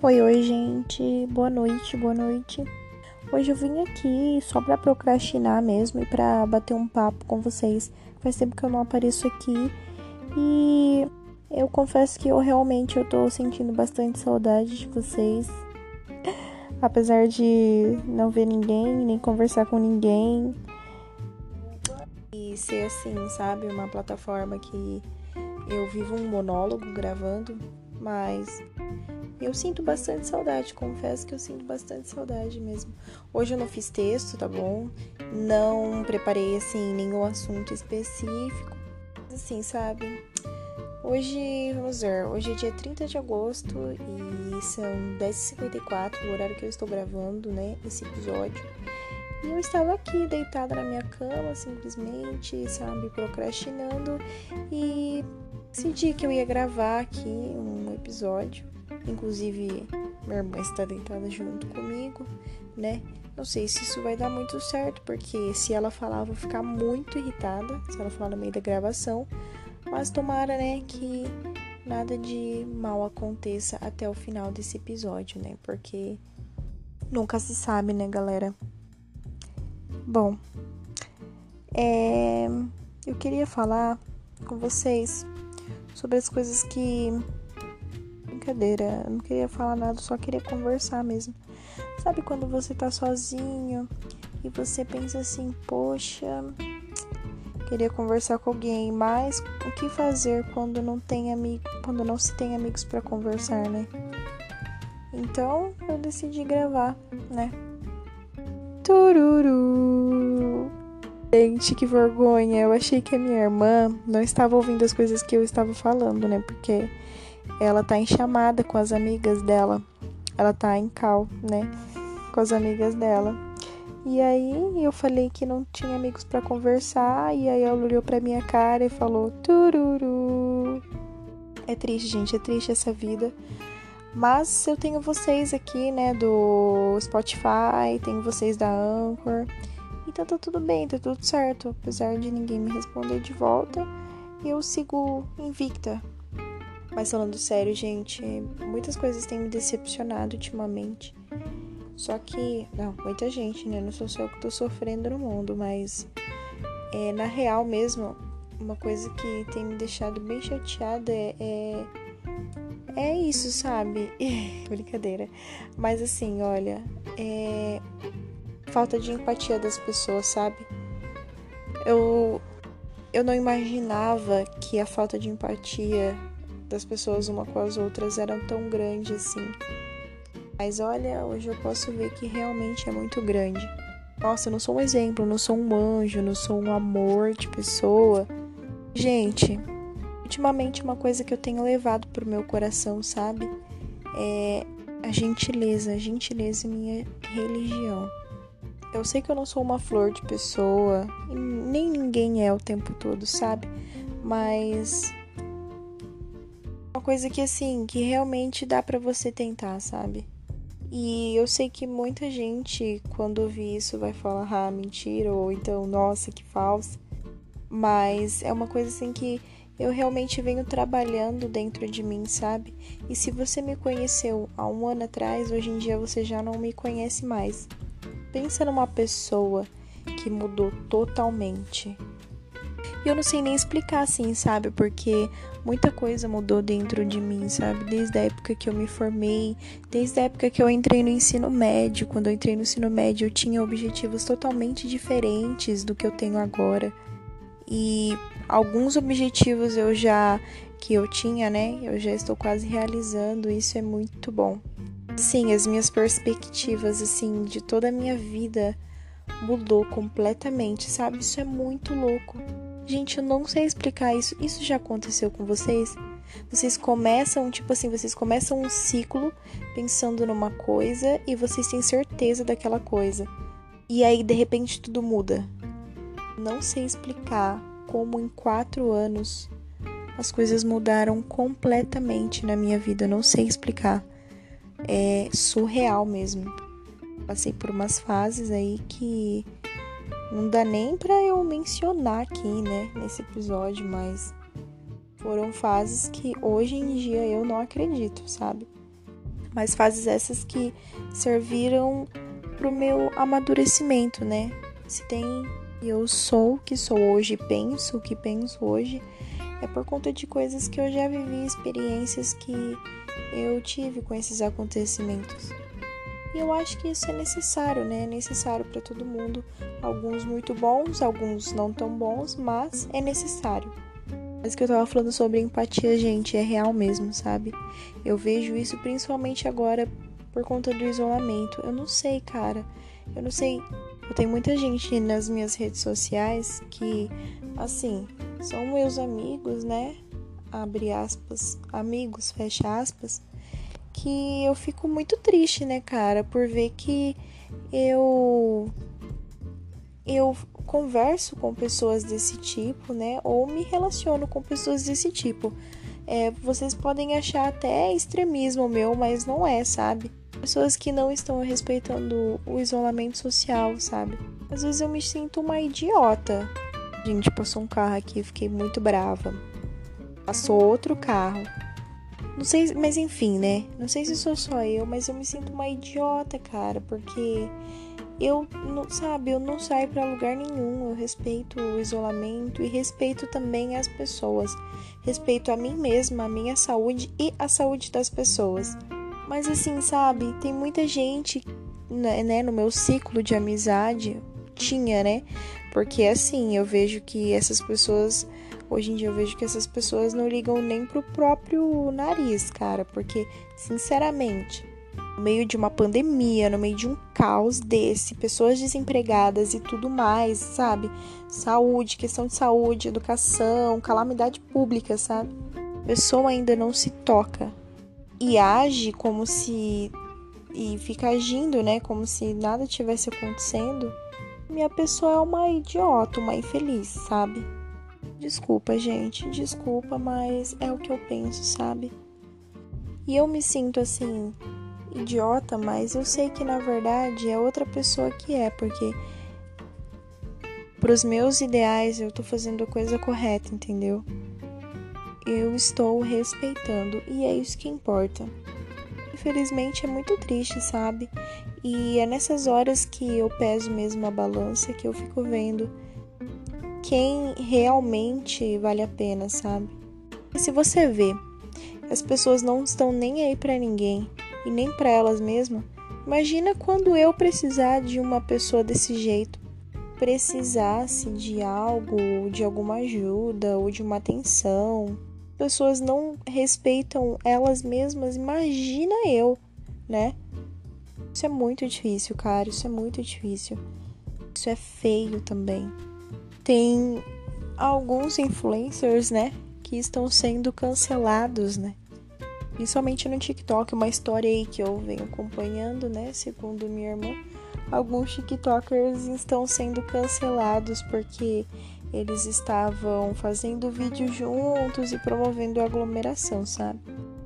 Oi, oi, gente. Boa noite, boa noite. Hoje eu vim aqui só para procrastinar mesmo e para bater um papo com vocês. Faz tempo que eu não apareço aqui e eu confesso que eu realmente eu tô sentindo bastante saudade de vocês. Apesar de não ver ninguém, nem conversar com ninguém. E ser assim, sabe, uma plataforma que eu vivo um monólogo gravando, mas eu sinto bastante saudade, confesso que eu sinto bastante saudade mesmo. Hoje eu não fiz texto, tá bom? Não preparei assim nenhum assunto específico. Assim, sabe? Hoje, vamos ver, hoje é dia 30 de agosto e são 10h54, o horário que eu estou gravando, né, esse episódio. E eu estava aqui deitada na minha cama, simplesmente, sabe, procrastinando e decidi que eu ia gravar aqui um episódio Inclusive, minha irmã está deitada junto comigo, né? Não sei se isso vai dar muito certo, porque se ela falar, eu vou ficar muito irritada se ela falar no meio da gravação. Mas tomara, né, que nada de mal aconteça até o final desse episódio, né? Porque nunca se sabe, né, galera? Bom, é... eu queria falar com vocês sobre as coisas que brincadeira, eu não queria falar nada, só queria conversar mesmo. Sabe quando você tá sozinho e você pensa assim, poxa, queria conversar com alguém, mas o que fazer quando não tem amigo, quando não se tem amigos para conversar, né? Então eu decidi gravar, né? Tururu. Gente, que vergonha. Eu achei que a minha irmã não estava ouvindo as coisas que eu estava falando, né? Porque ela tá em chamada com as amigas dela. Ela tá em cal, né? Com as amigas dela. E aí eu falei que não tinha amigos para conversar. E aí ela olhou pra minha cara e falou: Tururu. É triste, gente, é triste essa vida. Mas eu tenho vocês aqui, né, do Spotify, tenho vocês da Anchor. Então tá tudo bem, tá tudo certo. Apesar de ninguém me responder de volta, eu sigo invicta, mas falando sério, gente, muitas coisas têm me decepcionado ultimamente. Só que, não, muita gente, né? Não sou só eu que tô sofrendo no mundo, mas é, na real mesmo, uma coisa que tem me deixado bem chateada é, é, é isso, sabe? Brincadeira. Mas assim, olha, é falta de empatia das pessoas, sabe? Eu eu não imaginava que a falta de empatia das pessoas uma com as outras eram tão grande assim. Mas olha, hoje eu posso ver que realmente é muito grande. Nossa, eu não sou um exemplo, não sou um anjo, não sou um amor de pessoa. Gente, ultimamente uma coisa que eu tenho levado pro meu coração, sabe? É a gentileza. A gentileza é minha religião. Eu sei que eu não sou uma flor de pessoa, nem ninguém é o tempo todo, sabe? Mas coisa que assim, que realmente dá para você tentar, sabe? E eu sei que muita gente, quando ouvir isso, vai falar, ah, mentira, ou então, nossa, que falsa. Mas é uma coisa assim que eu realmente venho trabalhando dentro de mim, sabe? E se você me conheceu há um ano atrás, hoje em dia você já não me conhece mais. Pensa numa pessoa que mudou totalmente. E eu não sei nem explicar assim, sabe? Porque muita coisa mudou dentro de mim, sabe? Desde a época que eu me formei, desde a época que eu entrei no ensino médio. Quando eu entrei no ensino médio, eu tinha objetivos totalmente diferentes do que eu tenho agora. E alguns objetivos eu já que eu tinha, né? Eu já estou quase realizando, isso é muito bom. Sim, as minhas perspectivas assim de toda a minha vida mudou completamente, sabe? Isso é muito louco. Gente, eu não sei explicar isso. Isso já aconteceu com vocês? Vocês começam, tipo assim, vocês começam um ciclo pensando numa coisa e vocês têm certeza daquela coisa. E aí, de repente, tudo muda. Não sei explicar como em quatro anos as coisas mudaram completamente na minha vida. Não sei explicar. É surreal mesmo. Passei por umas fases aí que não dá nem para eu mencionar aqui, né, nesse episódio, mas foram fases que hoje em dia eu não acredito, sabe? Mas fases essas que serviram pro meu amadurecimento, né? Se tem eu sou o que sou hoje, penso o que penso hoje, é por conta de coisas que eu já vivi, experiências que eu tive com esses acontecimentos. E eu acho que isso é necessário, né? É necessário para todo mundo. Alguns muito bons, alguns não tão bons, mas é necessário. Mas que eu tava falando sobre empatia, gente, é real mesmo, sabe? Eu vejo isso principalmente agora por conta do isolamento. Eu não sei, cara. Eu não sei. Eu tenho muita gente nas minhas redes sociais que, assim, são meus amigos, né? Abre aspas, amigos, fecha aspas, que eu fico muito triste, né, cara, por ver que eu eu converso com pessoas desse tipo, né, ou me relaciono com pessoas desse tipo. É, vocês podem achar até extremismo meu, mas não é, sabe? Pessoas que não estão respeitando o isolamento social, sabe? Às vezes eu me sinto uma idiota Gente, passou um carro aqui, fiquei muito brava. Passou outro carro. Não sei, mas enfim, né? Não sei se sou só eu, mas eu me sinto uma idiota, cara, porque eu sabe, eu não saio para lugar nenhum. Eu respeito o isolamento e respeito também as pessoas. Respeito a mim mesma, a minha saúde e a saúde das pessoas. Mas assim, sabe, tem muita gente, né, né no meu ciclo de amizade, tinha, né? Porque assim, eu vejo que essas pessoas. Hoje em dia eu vejo que essas pessoas não ligam nem pro próprio nariz, cara. Porque, sinceramente, no meio de uma pandemia, no meio de um caos desse, pessoas desempregadas e tudo mais, sabe? Saúde, questão de saúde, educação, calamidade pública, sabe? A pessoa ainda não se toca e age como se. e fica agindo, né? Como se nada tivesse acontecendo minha pessoa é uma idiota, uma infeliz, sabe? Desculpa, gente, desculpa, mas é o que eu penso, sabe? E eu me sinto assim, idiota, mas eu sei que na verdade é outra pessoa que é, porque pros meus ideais eu tô fazendo a coisa correta, entendeu? Eu estou respeitando e é isso que importa infelizmente é muito triste, sabe? E é nessas horas que eu peso mesmo a balança que eu fico vendo quem realmente vale a pena, sabe? E se você vê, as pessoas não estão nem aí para ninguém e nem para elas mesmas. Imagina quando eu precisar de uma pessoa desse jeito, precisasse de algo, de alguma ajuda ou de uma atenção pessoas não respeitam elas mesmas, imagina eu, né? Isso é muito difícil, cara. Isso é muito difícil. Isso é feio também. Tem alguns influencers, né, que estão sendo cancelados, né? Principalmente no TikTok, uma história aí que eu venho acompanhando, né, segundo minha irmã, alguns TikTokers estão sendo cancelados porque eles estavam fazendo vídeo juntos e promovendo aglomeração, sabe?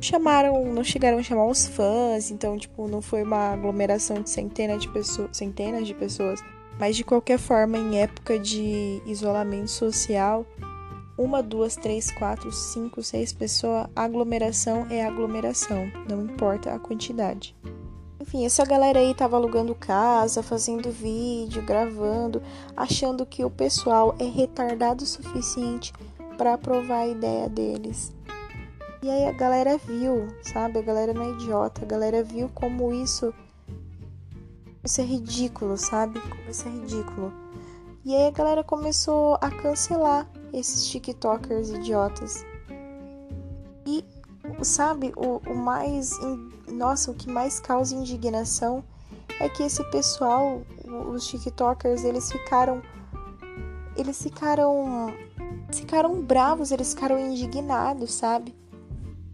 Chamaram, não chegaram a chamar os fãs, então tipo, não foi uma aglomeração de centenas de pessoas, centenas de pessoas, mas de qualquer forma, em época de isolamento social, uma, duas, três, quatro, cinco, seis pessoas, aglomeração é aglomeração, não importa a quantidade. Enfim, essa galera aí tava alugando casa, fazendo vídeo, gravando, achando que o pessoal é retardado o suficiente para aprovar a ideia deles. E aí a galera viu, sabe? A galera não é idiota, a galera viu como isso isso é ridículo, sabe? Como isso é ridículo. E aí a galera começou a cancelar esses TikTokers idiotas. Sabe, o, o mais nossa, o que mais causa indignação é que esse pessoal, os TikTokers, eles ficaram. Eles ficaram. Ficaram bravos, eles ficaram indignados, sabe?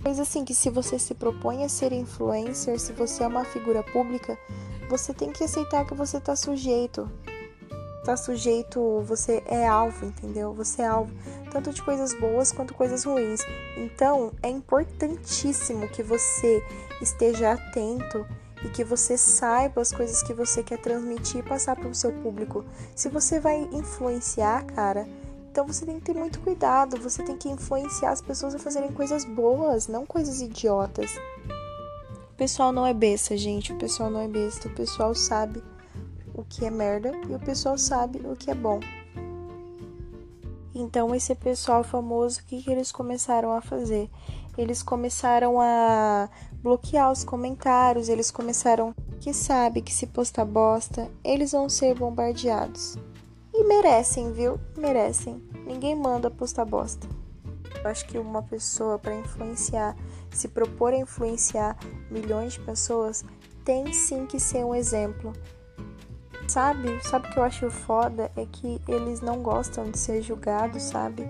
Coisa assim que se você se propõe a ser influencer, se você é uma figura pública, você tem que aceitar que você tá sujeito. Tá sujeito, você é alvo, entendeu? Você é alvo tanto de coisas boas quanto coisas ruins. Então, é importantíssimo que você esteja atento e que você saiba as coisas que você quer transmitir e passar para o seu público. Se você vai influenciar, cara, então você tem que ter muito cuidado. Você tem que influenciar as pessoas a fazerem coisas boas, não coisas idiotas. O pessoal não é besta, gente. O pessoal não é besta. O pessoal sabe o que é merda e o pessoal sabe o que é bom. Então, esse pessoal famoso, o que, que eles começaram a fazer? Eles começaram a bloquear os comentários, eles começaram que sabe que se postar bosta, eles vão ser bombardeados. E merecem, viu? Merecem. Ninguém manda postar bosta. Eu acho que uma pessoa para influenciar, se propor a influenciar milhões de pessoas, tem sim que ser um exemplo. Sabe? Sabe o que eu acho foda? É que eles não gostam de ser julgados, sabe?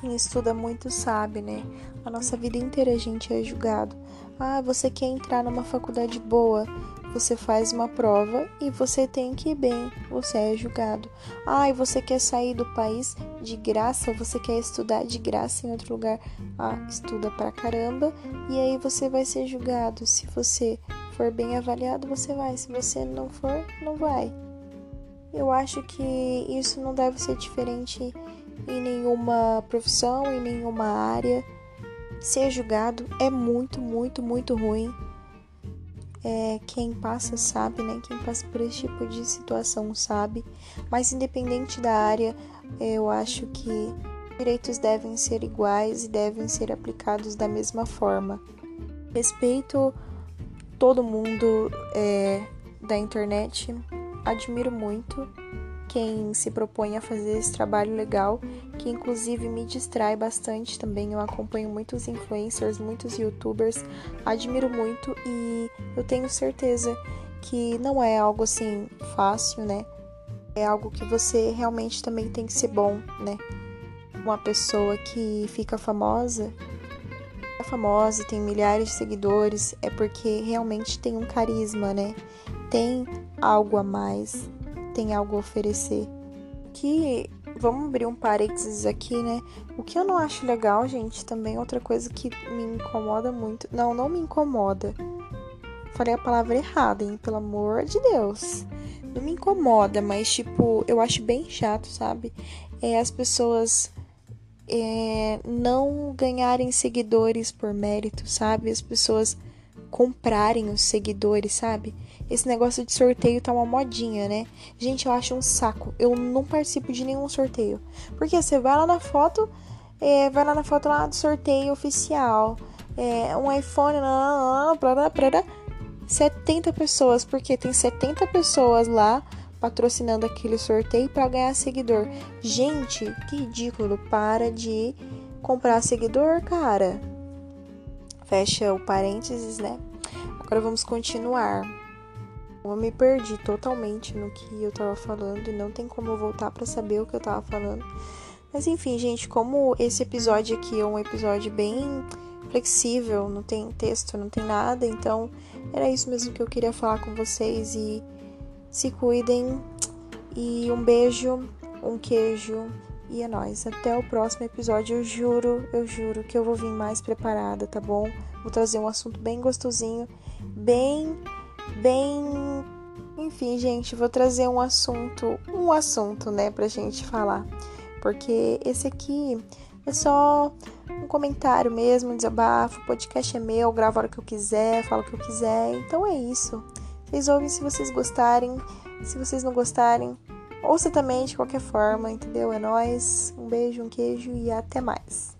Quem estuda muito sabe, né? A nossa vida inteira a gente é julgado. Ah, você quer entrar numa faculdade boa? Você faz uma prova e você tem que ir bem, você é julgado. Ah, e você quer sair do país de graça, você quer estudar de graça em outro lugar? Ah, estuda pra caramba e aí você vai ser julgado. Se você for bem avaliado, você vai. Se você não for, não vai. Eu acho que isso não deve ser diferente em nenhuma profissão, em nenhuma área. Ser julgado é muito, muito, muito ruim. É, quem passa sabe, né? Quem passa por esse tipo de situação sabe. Mas independente da área, eu acho que direitos devem ser iguais e devem ser aplicados da mesma forma. Respeito todo mundo é, da internet, admiro muito quem se propõe a fazer esse trabalho legal, que inclusive me distrai bastante também. Eu acompanho muitos influencers, muitos youtubers, admiro muito e eu tenho certeza que não é algo assim fácil, né? É algo que você realmente também tem que ser bom, né? Uma pessoa que fica famosa, famosa e tem milhares de seguidores, é porque realmente tem um carisma, né? Tem algo a mais, tem algo a oferecer. Que vamos abrir um parênteses aqui, né? O que eu não acho legal, gente, também outra coisa que me incomoda muito. Não, não me incomoda. Falei a palavra errada, hein? Pelo amor de Deus. Não me incomoda, mas tipo, eu acho bem chato, sabe? É as pessoas é, não ganharem seguidores por mérito, sabe? As pessoas comprarem os seguidores, sabe? Esse negócio de sorteio tá uma modinha, né? Gente, eu acho um saco. Eu não participo de nenhum sorteio. Porque você vai lá na foto, é, vai lá na foto lá do sorteio oficial. É, um iPhone, blá, blá, 70 pessoas, porque tem 70 pessoas lá patrocinando aquele sorteio para ganhar seguidor. Gente, que ridículo. Para de comprar seguidor, cara. Fecha o parênteses, né? Agora vamos continuar. Eu me perdi totalmente no que eu tava falando e não tem como eu voltar para saber o que eu tava falando. Mas enfim, gente, como esse episódio aqui é um episódio bem flexível, não tem texto, não tem nada, então era isso mesmo que eu queria falar com vocês e se cuidem e um beijo, um queijo e é nóis. Até o próximo episódio. Eu juro, eu juro que eu vou vir mais preparada, tá bom? Vou trazer um assunto bem gostosinho, bem bem. Enfim, gente, vou trazer um assunto, um assunto, né, pra gente falar. Porque esse aqui é só um comentário mesmo, um desabafo. O podcast é meu, gravo a hora que eu quiser, falo o que eu quiser. Então é isso. Vocês ouvem se vocês gostarem. Se vocês não gostarem, ouça também de qualquer forma, entendeu? É nóis. Um beijo, um queijo e até mais.